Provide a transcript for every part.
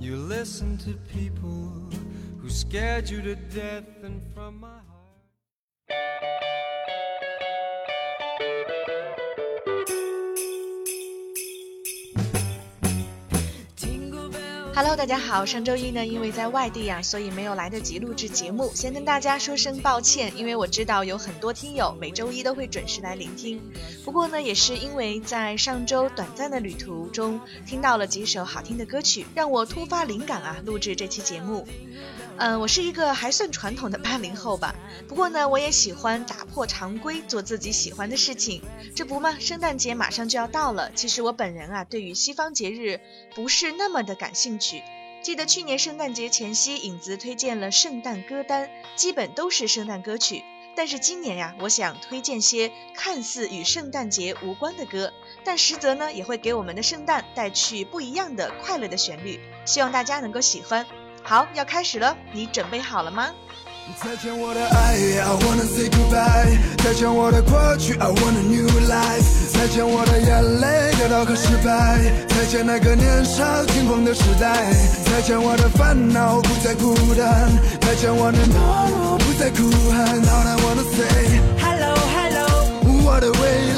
You listen to people who scared you to death, and from my Hello，大家好。上周一呢，因为在外地啊，所以没有来得及录制节目，先跟大家说声抱歉。因为我知道有很多听友每周一都会准时来聆听，不过呢，也是因为在上周短暂的旅途中听到了几首好听的歌曲，让我突发灵感啊，录制这期节目。嗯，我是一个还算传统的八零后吧。不过呢，我也喜欢打破常规，做自己喜欢的事情。这不嘛，圣诞节马上就要到了。其实我本人啊，对于西方节日不是那么的感兴趣。记得去年圣诞节前夕，影子推荐了圣诞歌单，基本都是圣诞歌曲。但是今年呀，我想推荐些看似与圣诞节无关的歌，但实则呢，也会给我们的圣诞带去不一样的快乐的旋律。希望大家能够喜欢。好，要开始了，你准备好了吗？再见我的爱，I wanna say goodbye。再见我的过去，I want a new life。再见我的眼泪，跌倒和失败。再见那个年少轻狂的时代。再见我的烦恼，不再孤单。再见我的懦弱，不再哭喊。All I wanna say hello hello，我的未来。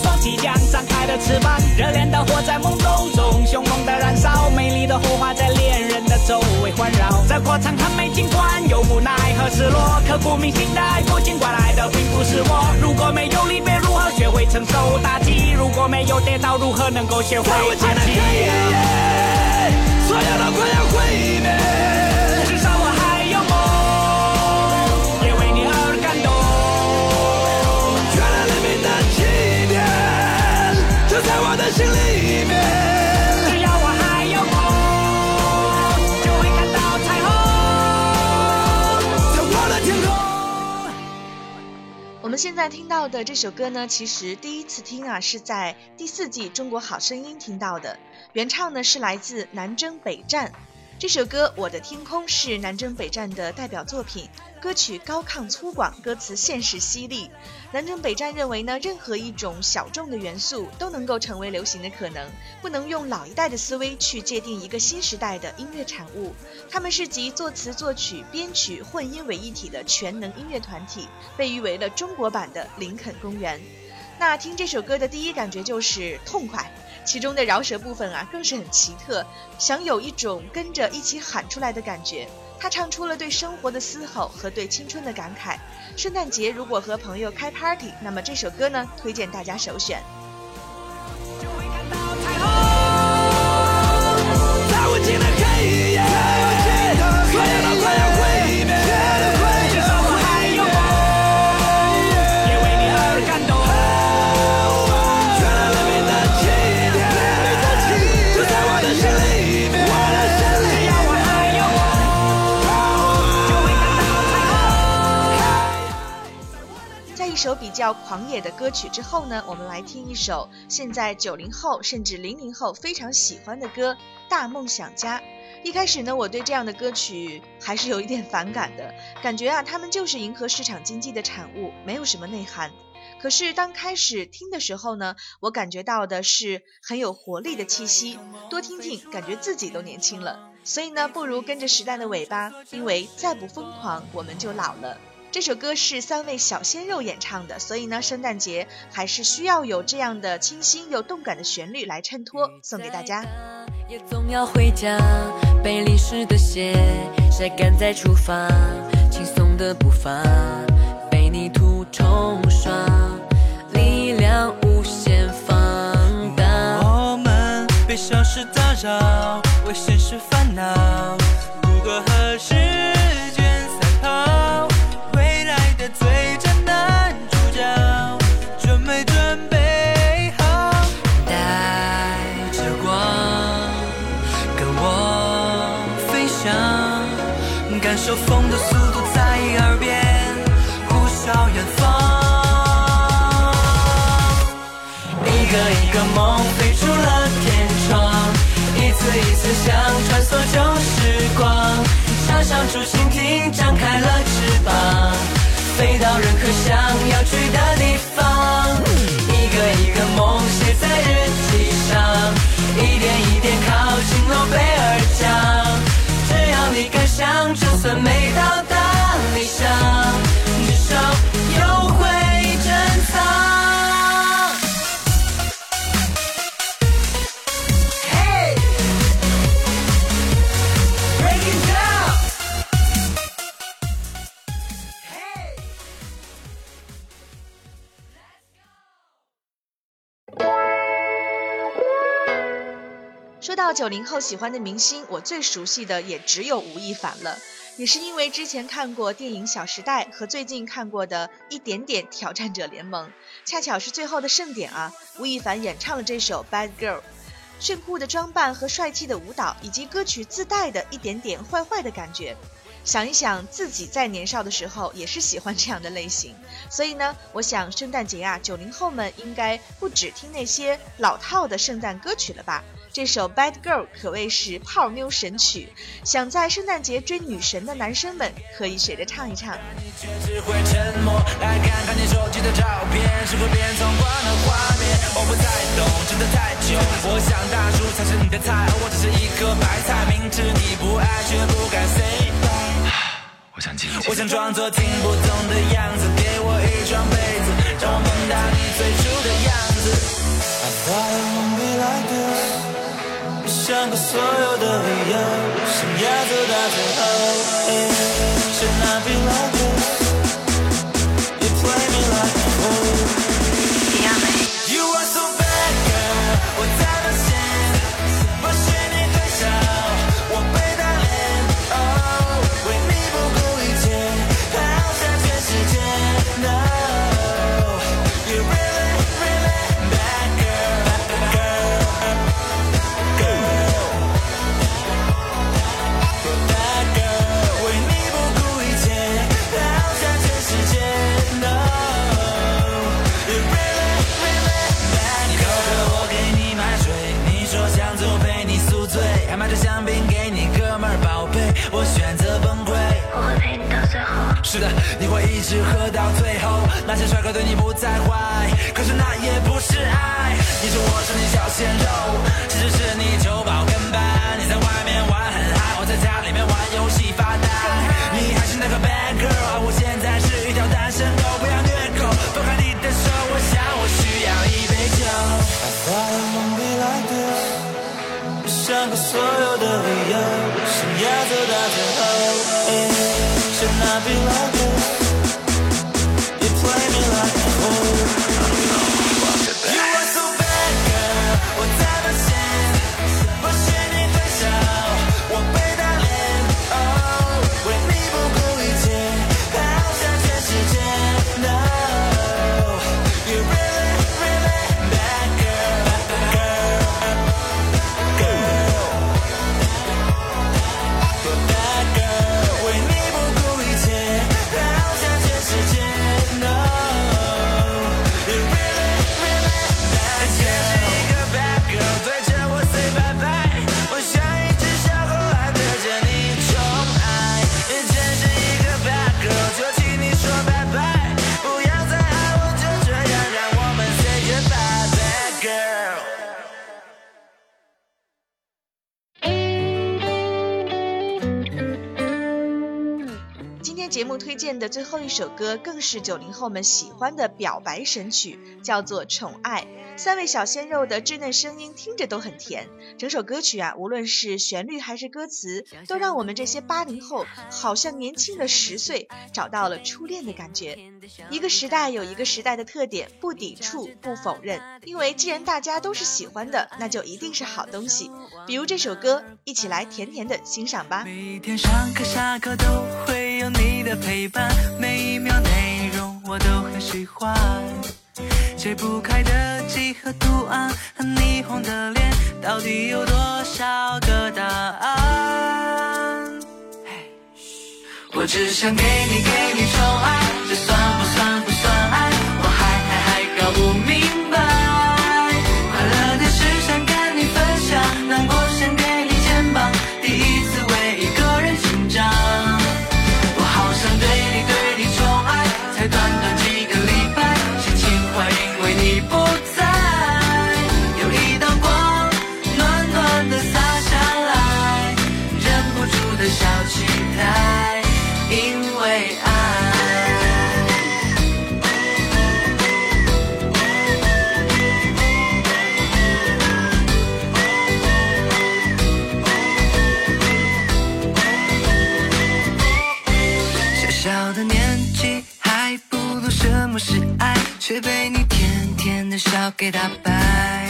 即将张开的翅膀，热烈的火在梦中中，凶猛的燃烧，美丽。的火花在恋人的周围环绕，这过程很美，尽管有无奈和失落，刻骨铭心的爱过，尽管爱的并不是我。如果没有离别，如何学会承受打击？如果没有跌倒，如何能够学会爬起？在听到的这首歌呢，其实第一次听啊，是在第四季《中国好声音》听到的。原唱呢是来自南征北战。这首歌《我的天空》是南征北战的代表作品，歌曲高亢粗犷，歌词现实犀利。南征北战认为呢，任何一种小众的元素都能够成为流行的可能，不能用老一代的思维去界定一个新时代的音乐产物。他们是集作词、作曲、编曲、混音为一体的全能音乐团体，被誉为了中国版的林肯公园。那听这首歌的第一感觉就是痛快。其中的饶舌部分啊，更是很奇特，想有一种跟着一起喊出来的感觉。他唱出了对生活的嘶吼和对青春的感慨。圣诞节如果和朋友开 party，那么这首歌呢，推荐大家首选。较狂野的歌曲之后呢，我们来听一首现在九零后甚至零零后非常喜欢的歌《大梦想家》。一开始呢，我对这样的歌曲还是有一点反感的，感觉啊，他们就是迎合市场经济的产物，没有什么内涵。可是当开始听的时候呢，我感觉到的是很有活力的气息，多听听，感觉自己都年轻了。所以呢，不如跟着时代的尾巴，因为再不疯狂，我们就老了。这首歌是三位小鲜肉演唱的，所以呢，圣诞节还是需要有这样的清新又动感的旋律来衬托，送给大家。也总要回家，被淋湿的鞋晒干再出发，轻松的步伐被泥土冲刷，力量无限放大。我们被小事打扰，为现实烦恼，如何和时说到九零后喜欢的明星，我最熟悉的也只有吴亦凡了。也是因为之前看过电影《小时代》和最近看过的一点点《挑战者联盟》，恰巧是最后的盛典啊，吴亦凡演唱了这首《Bad Girl》。炫酷的装扮和帅气的舞蹈，以及歌曲自带的一点点坏坏的感觉，想一想自己在年少的时候也是喜欢这样的类型。所以呢，我想圣诞节啊，九零后们应该不只听那些老套的圣诞歌曲了吧？这首《Bad Girl》可谓是泡妞神曲，想在圣诞节追女神的男生们可以学着唱一唱。我，想，装作听不懂的样子，给我一床被子，让我梦到你最初的样子。I thought it won't be like this。想过所有的理由，想要走到最后。哎 Should not be like 是的，你会一直喝到最后。那些帅哥对你不再坏，可是那也不是爱。你说我是你小鲜肉，其实是你酒保跟班。你在外面玩很嗨，我在家里面玩游戏发呆。你还是那个 bad girl，推荐的最后一首歌，更是九零后们喜欢的表白神曲，叫做《宠爱》。三位小鲜肉的稚嫩声音听着都很甜，整首歌曲啊，无论是旋律还是歌词，都让我们这些八零后好像年轻了十岁，找到了初恋的感觉。一个时代有一个时代的特点，不抵触，不否认，因为既然大家都是喜欢的，那就一定是好东西。比如这首歌，一起来甜甜的欣赏吧。每天上课下课都会有你的陪伴，每一秒内容我都很喜欢。解不开的几何图案和霓虹的脸，到底有多少个答案？我只想给你给你宠爱，这算不算不算爱？笑给打败。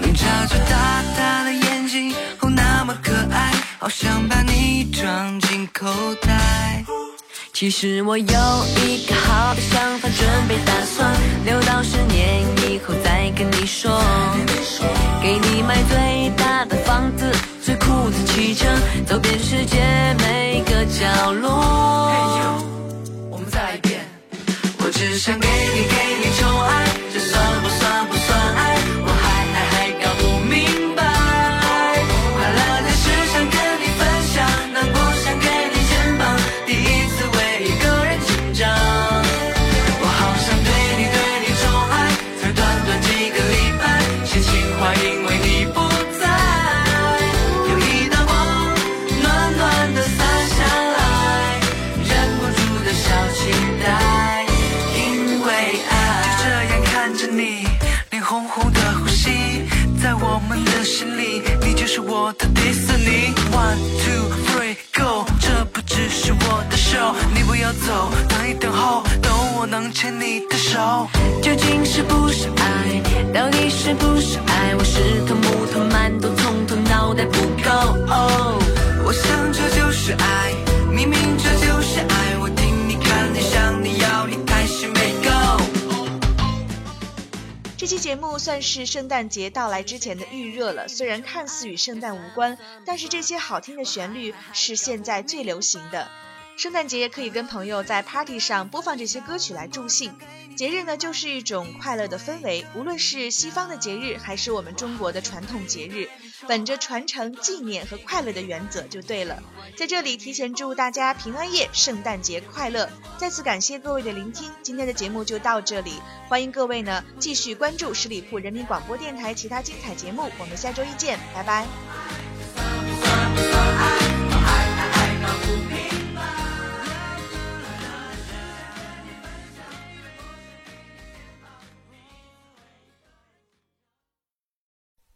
你眨着大大的眼睛，哦那么可爱，好想把你装进口袋。其实我有一个好的想法，准备打算留到十年以后再跟你说。给你买最走，等一等候，等我能牵你的手。究竟是不是爱？到底是不是爱？我是头木头馒头，从头脑袋不够。哦我想这就是爱，明明这就是爱。我听你看你想你要，你还是没够。这期节目算是圣诞节到来之前的预热了，虽然看似与圣诞无关，但是这些好听的旋律是现在最流行的。圣诞节可以跟朋友在 party 上播放这些歌曲来助兴。节日呢，就是一种快乐的氛围，无论是西方的节日，还是我们中国的传统节日，本着传承、纪念和快乐的原则就对了。在这里提前祝大家平安夜、圣诞节快乐！再次感谢各位的聆听，今天的节目就到这里，欢迎各位呢继续关注十里铺人民广播电台其他精彩节目，我们下周一见，拜拜。